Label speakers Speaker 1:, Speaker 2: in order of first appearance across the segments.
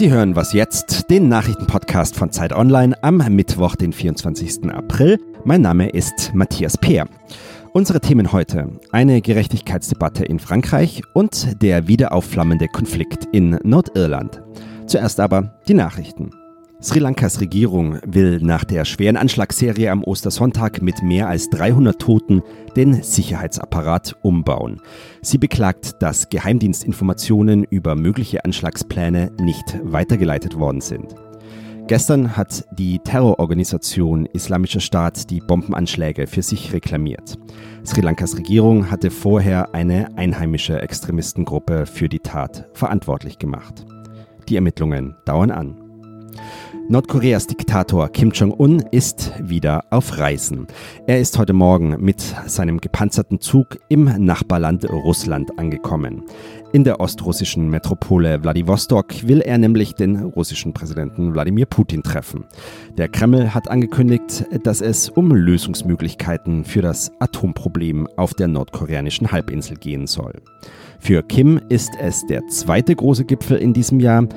Speaker 1: Sie hören was jetzt, den Nachrichtenpodcast von Zeit Online am Mittwoch, den 24. April. Mein Name ist Matthias Peer. Unsere Themen heute: eine Gerechtigkeitsdebatte in Frankreich und der wiederaufflammende Konflikt in Nordirland. Zuerst aber die Nachrichten. Sri Lankas Regierung will nach der schweren Anschlagsserie am Ostersonntag mit mehr als 300 Toten den Sicherheitsapparat umbauen. Sie beklagt, dass Geheimdienstinformationen über mögliche Anschlagspläne nicht weitergeleitet worden sind. Gestern hat die Terrororganisation Islamischer Staat die Bombenanschläge für sich reklamiert. Sri Lankas Regierung hatte vorher eine einheimische Extremistengruppe für die Tat verantwortlich gemacht. Die Ermittlungen dauern an. Nordkoreas Diktator Kim Jong-un ist wieder auf Reisen. Er ist heute Morgen mit seinem gepanzerten Zug im Nachbarland Russland angekommen. In der ostrussischen Metropole Wladiwostok will er nämlich den russischen Präsidenten Wladimir Putin treffen. Der Kreml hat angekündigt, dass es um Lösungsmöglichkeiten für das Atomproblem auf der nordkoreanischen Halbinsel gehen soll. Für Kim ist es der zweite große Gipfel in diesem Jahr.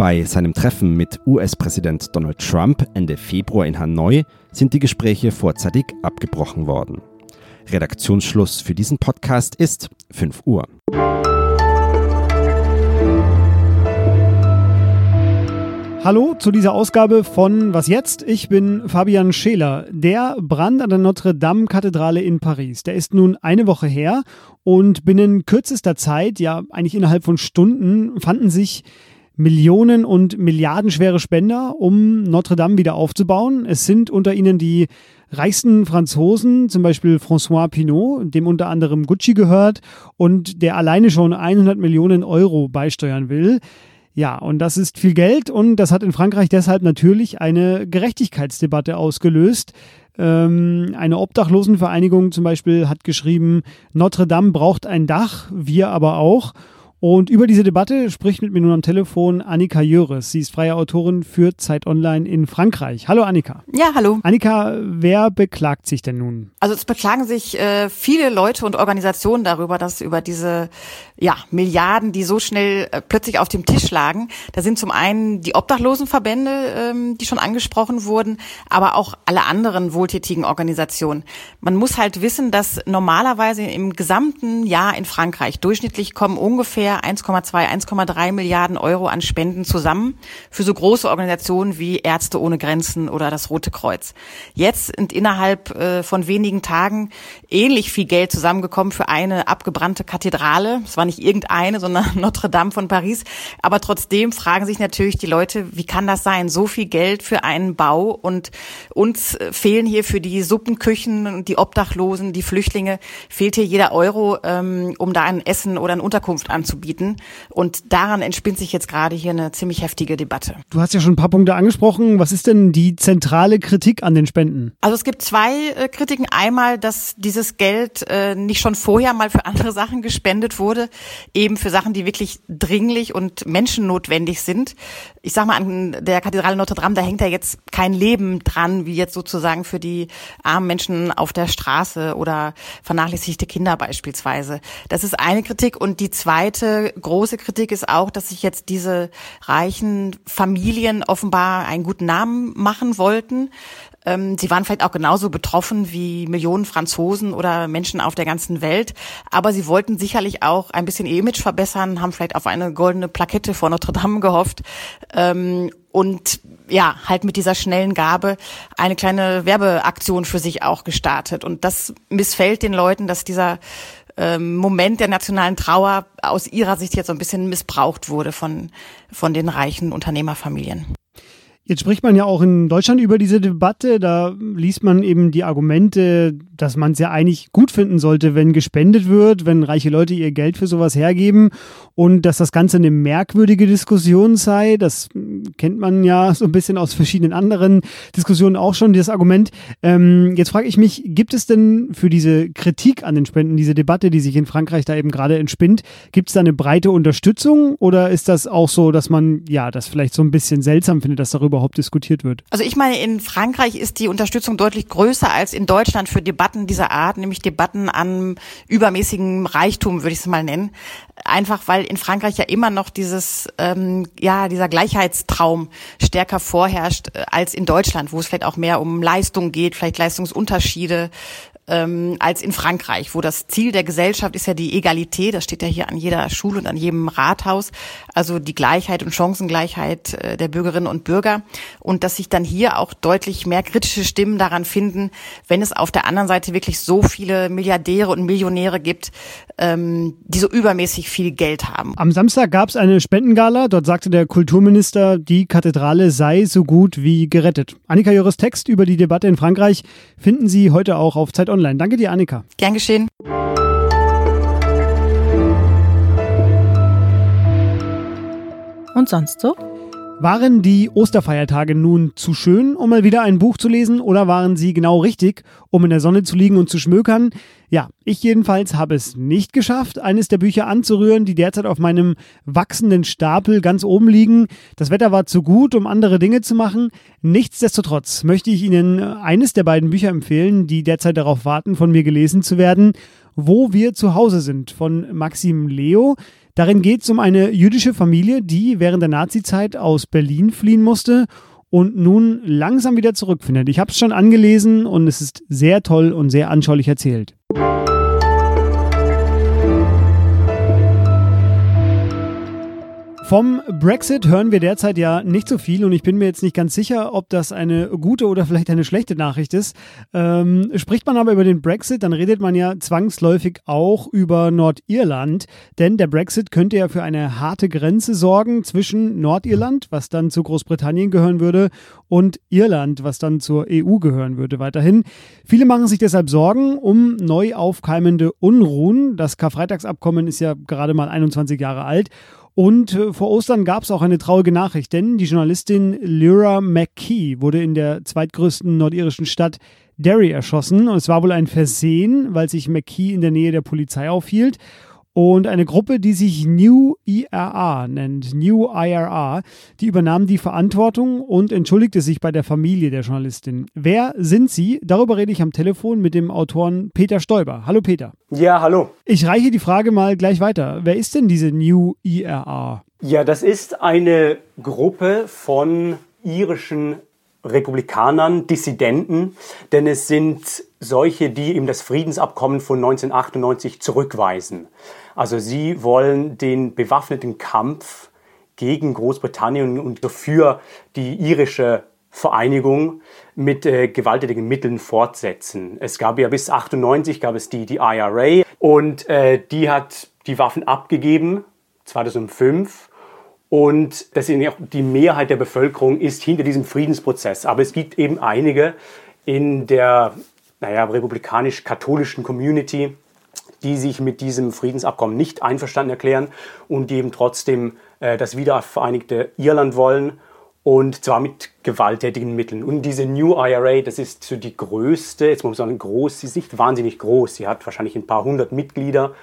Speaker 1: Bei seinem Treffen mit US-Präsident Donald Trump Ende Februar in Hanoi sind die Gespräche vorzeitig abgebrochen worden. Redaktionsschluss für diesen Podcast ist 5 Uhr.
Speaker 2: Hallo zu dieser Ausgabe von Was jetzt? Ich bin Fabian Scheler. Der Brand an der Notre-Dame-Kathedrale in Paris, der ist nun eine Woche her und binnen kürzester Zeit, ja eigentlich innerhalb von Stunden, fanden sich Millionen und Milliardenschwere Spender, um Notre Dame wieder aufzubauen. Es sind unter ihnen die reichsten Franzosen, zum Beispiel François Pinault, dem unter anderem Gucci gehört und der alleine schon 100 Millionen Euro beisteuern will. Ja, und das ist viel Geld und das hat in Frankreich deshalb natürlich eine Gerechtigkeitsdebatte ausgelöst. Ähm, eine Obdachlosenvereinigung zum Beispiel hat geschrieben, Notre Dame braucht ein Dach, wir aber auch. Und über diese Debatte spricht mit mir nun am Telefon Annika Jöres. Sie ist freie Autorin für Zeit Online in Frankreich. Hallo Annika.
Speaker 3: Ja, hallo.
Speaker 2: Annika, wer beklagt sich denn nun?
Speaker 3: Also es beklagen sich äh, viele Leute und Organisationen darüber, dass über diese ja, Milliarden, die so schnell äh, plötzlich auf dem Tisch lagen. Da sind zum einen die Obdachlosenverbände, ähm, die schon angesprochen wurden, aber auch alle anderen wohltätigen Organisationen. Man muss halt wissen, dass normalerweise im gesamten Jahr in Frankreich durchschnittlich kommen ungefähr ungefähr 1,2, 1,3 Milliarden Euro an Spenden zusammen für so große Organisationen wie Ärzte ohne Grenzen oder das Rote Kreuz. Jetzt sind innerhalb äh, von wenigen Tagen ähnlich viel Geld zusammengekommen für eine abgebrannte Kathedrale. Es war nicht irgendeine, sondern Notre Dame von Paris. Aber trotzdem fragen sich natürlich die Leute, wie kann das sein? So viel Geld für einen Bau und uns fehlen hier für die Suppenküchen, die Obdachlosen, die Flüchtlinge, fehlt hier jeder Euro, ähm, um da ein Essen oder eine Unterkunft anzubieten anzubieten. Und daran entspinnt sich jetzt gerade hier eine ziemlich heftige Debatte.
Speaker 2: Du hast ja schon ein paar Punkte angesprochen. Was ist denn die zentrale Kritik an den Spenden?
Speaker 3: Also es gibt zwei äh, Kritiken. Einmal, dass dieses Geld äh, nicht schon vorher mal für andere Sachen gespendet wurde, eben für Sachen, die wirklich dringlich und menschennotwendig sind. Ich sag mal, an der Kathedrale Notre Dame, da hängt ja jetzt kein Leben dran, wie jetzt sozusagen für die armen Menschen auf der Straße oder vernachlässigte Kinder beispielsweise. Das ist eine Kritik. Und die zweite große Kritik ist auch, dass sich jetzt diese reichen Familien offenbar einen guten Namen machen wollten. Ähm, sie waren vielleicht auch genauso betroffen wie Millionen Franzosen oder Menschen auf der ganzen Welt. Aber sie wollten sicherlich auch ein bisschen ihr Image verbessern, haben vielleicht auf eine goldene Plakette vor Notre Dame gehofft. Ähm, und ja, halt mit dieser schnellen Gabe eine kleine Werbeaktion für sich auch gestartet. Und das missfällt den Leuten, dass dieser ähm, Moment der nationalen Trauer aus ihrer Sicht jetzt so ein bisschen missbraucht wurde von, von den reichen Unternehmerfamilien.
Speaker 2: Jetzt spricht man ja auch in Deutschland über diese Debatte. Da liest man eben die Argumente, dass man es ja eigentlich gut finden sollte, wenn gespendet wird, wenn reiche Leute ihr Geld für sowas hergeben und dass das Ganze eine merkwürdige Diskussion sei. Kennt man ja so ein bisschen aus verschiedenen anderen Diskussionen auch schon, das Argument. Ähm, jetzt frage ich mich, gibt es denn für diese Kritik an den Spenden, diese Debatte, die sich in Frankreich da eben gerade entspinnt, gibt es da eine breite Unterstützung oder ist das auch so, dass man ja das vielleicht so ein bisschen seltsam findet, dass darüber überhaupt diskutiert wird?
Speaker 3: Also ich meine, in Frankreich ist die Unterstützung deutlich größer als in Deutschland für Debatten dieser Art, nämlich Debatten an übermäßigem Reichtum, würde ich es mal nennen. Einfach weil in Frankreich ja immer noch dieses, ähm, ja, dieser Gleichheitstraum stärker vorherrscht äh, als in Deutschland, wo es vielleicht auch mehr um Leistung geht, vielleicht Leistungsunterschiede, ähm, als in Frankreich, wo das Ziel der Gesellschaft ist ja die Egalität, das steht ja hier an jeder Schule und an jedem Rathaus, also die Gleichheit und Chancengleichheit äh, der Bürgerinnen und Bürger. Und dass sich dann hier auch deutlich mehr kritische Stimmen daran finden, wenn es auf der anderen Seite wirklich so viele Milliardäre und Millionäre gibt, ähm, die so übermäßig viel Geld haben.
Speaker 2: Am Samstag gab es eine Spendengala, dort sagte der Kulturminister, die Kathedrale sei so gut wie gerettet. Annika Jores Text über die Debatte in Frankreich finden Sie heute auch auf Zeit Online online. Danke dir, Annika.
Speaker 3: Gern geschehen.
Speaker 4: Und sonst so?
Speaker 2: Waren die Osterfeiertage nun zu schön, um mal wieder ein Buch zu lesen, oder waren sie genau richtig, um in der Sonne zu liegen und zu schmökern? Ja, ich jedenfalls habe es nicht geschafft, eines der Bücher anzurühren, die derzeit auf meinem wachsenden Stapel ganz oben liegen. Das Wetter war zu gut, um andere Dinge zu machen. Nichtsdestotrotz möchte ich Ihnen eines der beiden Bücher empfehlen, die derzeit darauf warten, von mir gelesen zu werden. Wo wir zu Hause sind von Maxim Leo. Darin geht es um eine jüdische Familie, die während der Nazizeit aus Berlin fliehen musste und nun langsam wieder zurückfindet. Ich habe es schon angelesen und es ist sehr toll und sehr anschaulich erzählt. Vom Brexit hören wir derzeit ja nicht so viel und ich bin mir jetzt nicht ganz sicher, ob das eine gute oder vielleicht eine schlechte Nachricht ist. Ähm, spricht man aber über den Brexit, dann redet man ja zwangsläufig auch über Nordirland, denn der Brexit könnte ja für eine harte Grenze sorgen zwischen Nordirland, was dann zu Großbritannien gehören würde, und Irland, was dann zur EU gehören würde weiterhin. Viele machen sich deshalb Sorgen um neu aufkeimende Unruhen. Das Karfreitagsabkommen ist ja gerade mal 21 Jahre alt und äh, vor Ostern gab es auch eine traurige Nachricht, denn die Journalistin Lyra McKee wurde in der zweitgrößten nordirischen Stadt Derry erschossen. Und es war wohl ein Versehen, weil sich McKee in der Nähe der Polizei aufhielt. Und eine Gruppe, die sich New IRA nennt, New IRA, die übernahm die Verantwortung und entschuldigte sich bei der Familie der Journalistin. Wer sind sie? Darüber rede ich am Telefon mit dem Autoren Peter Stoiber. Hallo Peter.
Speaker 5: Ja, hallo.
Speaker 2: Ich reiche die Frage mal gleich weiter. Wer ist denn diese New IRA?
Speaker 5: Ja, das ist eine Gruppe von irischen Republikanern, Dissidenten, denn es sind solche, die eben das Friedensabkommen von 1998 zurückweisen. Also sie wollen den bewaffneten Kampf gegen Großbritannien und für die irische Vereinigung mit äh, gewalttätigen Mitteln fortsetzen. Es gab ja bis 98 gab es die, die IRA und äh, die hat die Waffen abgegeben, 2005 und deswegen auch die Mehrheit der Bevölkerung ist hinter diesem Friedensprozess. Aber es gibt eben einige in der naja, republikanisch-katholischen Community, die sich mit diesem Friedensabkommen nicht einverstanden erklären und die eben trotzdem äh, das wiedervereinigte Irland wollen und zwar mit gewalttätigen Mitteln. Und diese New IRA, das ist so die größte, jetzt muss man sagen, groß, sie ist nicht wahnsinnig groß, sie hat wahrscheinlich ein paar hundert Mitglieder,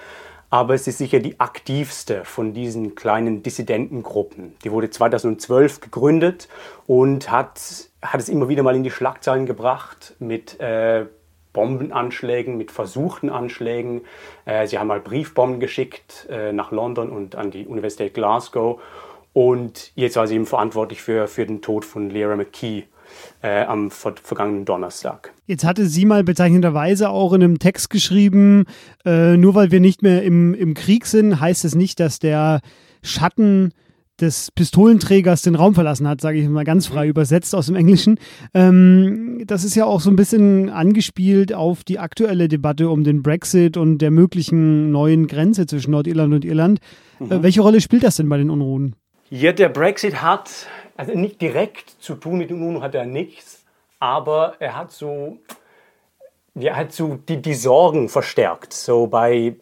Speaker 5: aber es ist sicher die aktivste von diesen kleinen Dissidentengruppen. Die wurde 2012 gegründet und hat, hat es immer wieder mal in die Schlagzeilen gebracht mit äh, Bombenanschlägen, mit versuchten Anschlägen. Äh, sie haben mal Briefbomben geschickt äh, nach London und an die Universität Glasgow. Und jetzt war sie eben verantwortlich für, für den Tod von Lyra McKee äh, am ver vergangenen Donnerstag.
Speaker 2: Jetzt hatte sie mal bezeichnenderweise auch in einem Text geschrieben, äh, nur weil wir nicht mehr im, im Krieg sind, heißt es nicht, dass der Schatten des Pistolenträgers den Raum verlassen hat, sage ich mal ganz frei übersetzt aus dem Englischen. Ähm, das ist ja auch so ein bisschen angespielt auf die aktuelle Debatte um den Brexit und der möglichen neuen Grenze zwischen Nordirland und Irland. Äh, mhm. Äh, welche Rolle spielt das denn bei den Unruhen?
Speaker 5: Ja, der Brexit hat also nicht direkt zu tun mit UNO hat er nichts, aber er hat so, ja, hat so die, die Sorgen verstärkt, so bei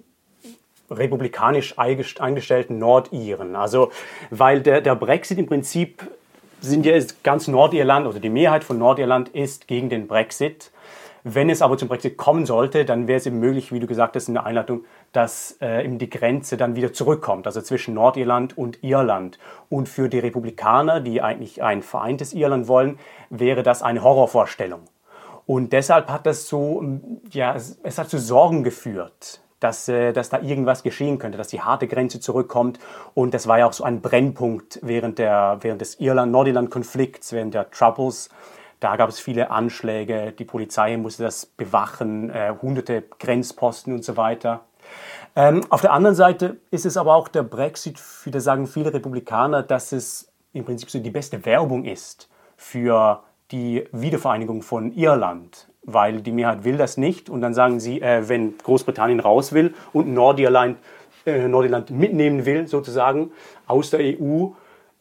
Speaker 5: republikanisch eingestellten Nordiren. Also, weil der, der Brexit im Prinzip sind ja ganz Nordirland, also die Mehrheit von Nordirland ist gegen den Brexit. Wenn es aber zum Brexit kommen sollte, dann wäre es eben möglich, wie du gesagt hast in der Einleitung, dass äh, eben die Grenze dann wieder zurückkommt, also zwischen Nordirland und Irland. Und für die Republikaner, die eigentlich ein vereintes Irland wollen, wäre das eine Horrorvorstellung. Und deshalb hat das so, ja, es, es hat zu Sorgen geführt, dass, äh, dass da irgendwas geschehen könnte, dass die harte Grenze zurückkommt. Und das war ja auch so ein Brennpunkt während, der, während des Irland-Nordirland-Konflikts, während der Troubles. Da gab es viele Anschläge, die Polizei musste das bewachen, äh, hunderte Grenzposten und so weiter. Ähm, auf der anderen Seite ist es aber auch der Brexit, das sagen viele Republikaner, dass es im Prinzip so die beste Werbung ist für die Wiedervereinigung von Irland, weil die Mehrheit will das nicht und dann sagen sie, äh, wenn Großbritannien raus will und Nordirland, äh, Nordirland mitnehmen will, sozusagen aus der EU,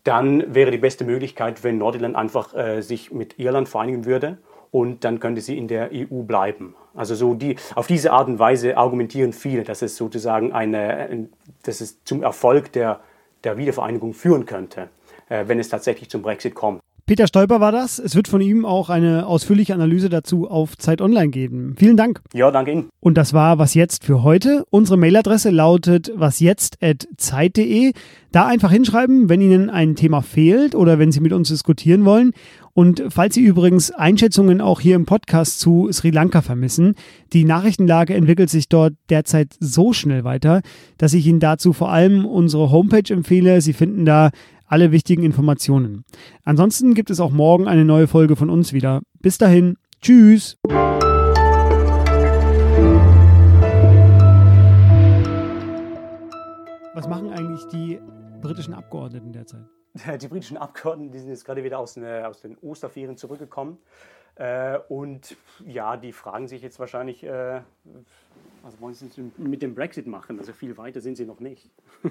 Speaker 5: dann wäre die beste Möglichkeit, wenn Nordirland einfach äh, sich mit Irland vereinigen würde und dann könnte sie in der EU bleiben. Also so die, auf diese Art und Weise argumentieren viele, dass es sozusagen eine, dass es zum Erfolg der, der Wiedervereinigung führen könnte, äh, wenn es tatsächlich zum Brexit kommt.
Speaker 2: Peter Stolper war das. Es wird von ihm auch eine ausführliche Analyse dazu auf Zeit Online geben. Vielen Dank.
Speaker 5: Ja, danke Ihnen.
Speaker 2: Und das war was jetzt für heute. Unsere Mailadresse lautet wasjetzt@zeit.de. Da einfach hinschreiben, wenn Ihnen ein Thema fehlt oder wenn Sie mit uns diskutieren wollen. Und falls Sie übrigens Einschätzungen auch hier im Podcast zu Sri Lanka vermissen, die Nachrichtenlage entwickelt sich dort derzeit so schnell weiter, dass ich Ihnen dazu vor allem unsere Homepage empfehle. Sie finden da alle wichtigen Informationen. Ansonsten gibt es auch morgen eine neue Folge von uns wieder. Bis dahin, tschüss. Was machen eigentlich die britischen Abgeordneten derzeit?
Speaker 5: Die britischen Abgeordneten die sind jetzt gerade wieder aus, ne, aus den Osterferien zurückgekommen. Äh, und ja, die fragen sich jetzt wahrscheinlich, äh, was wollen sie mit dem Brexit machen? Also viel weiter sind sie noch nicht.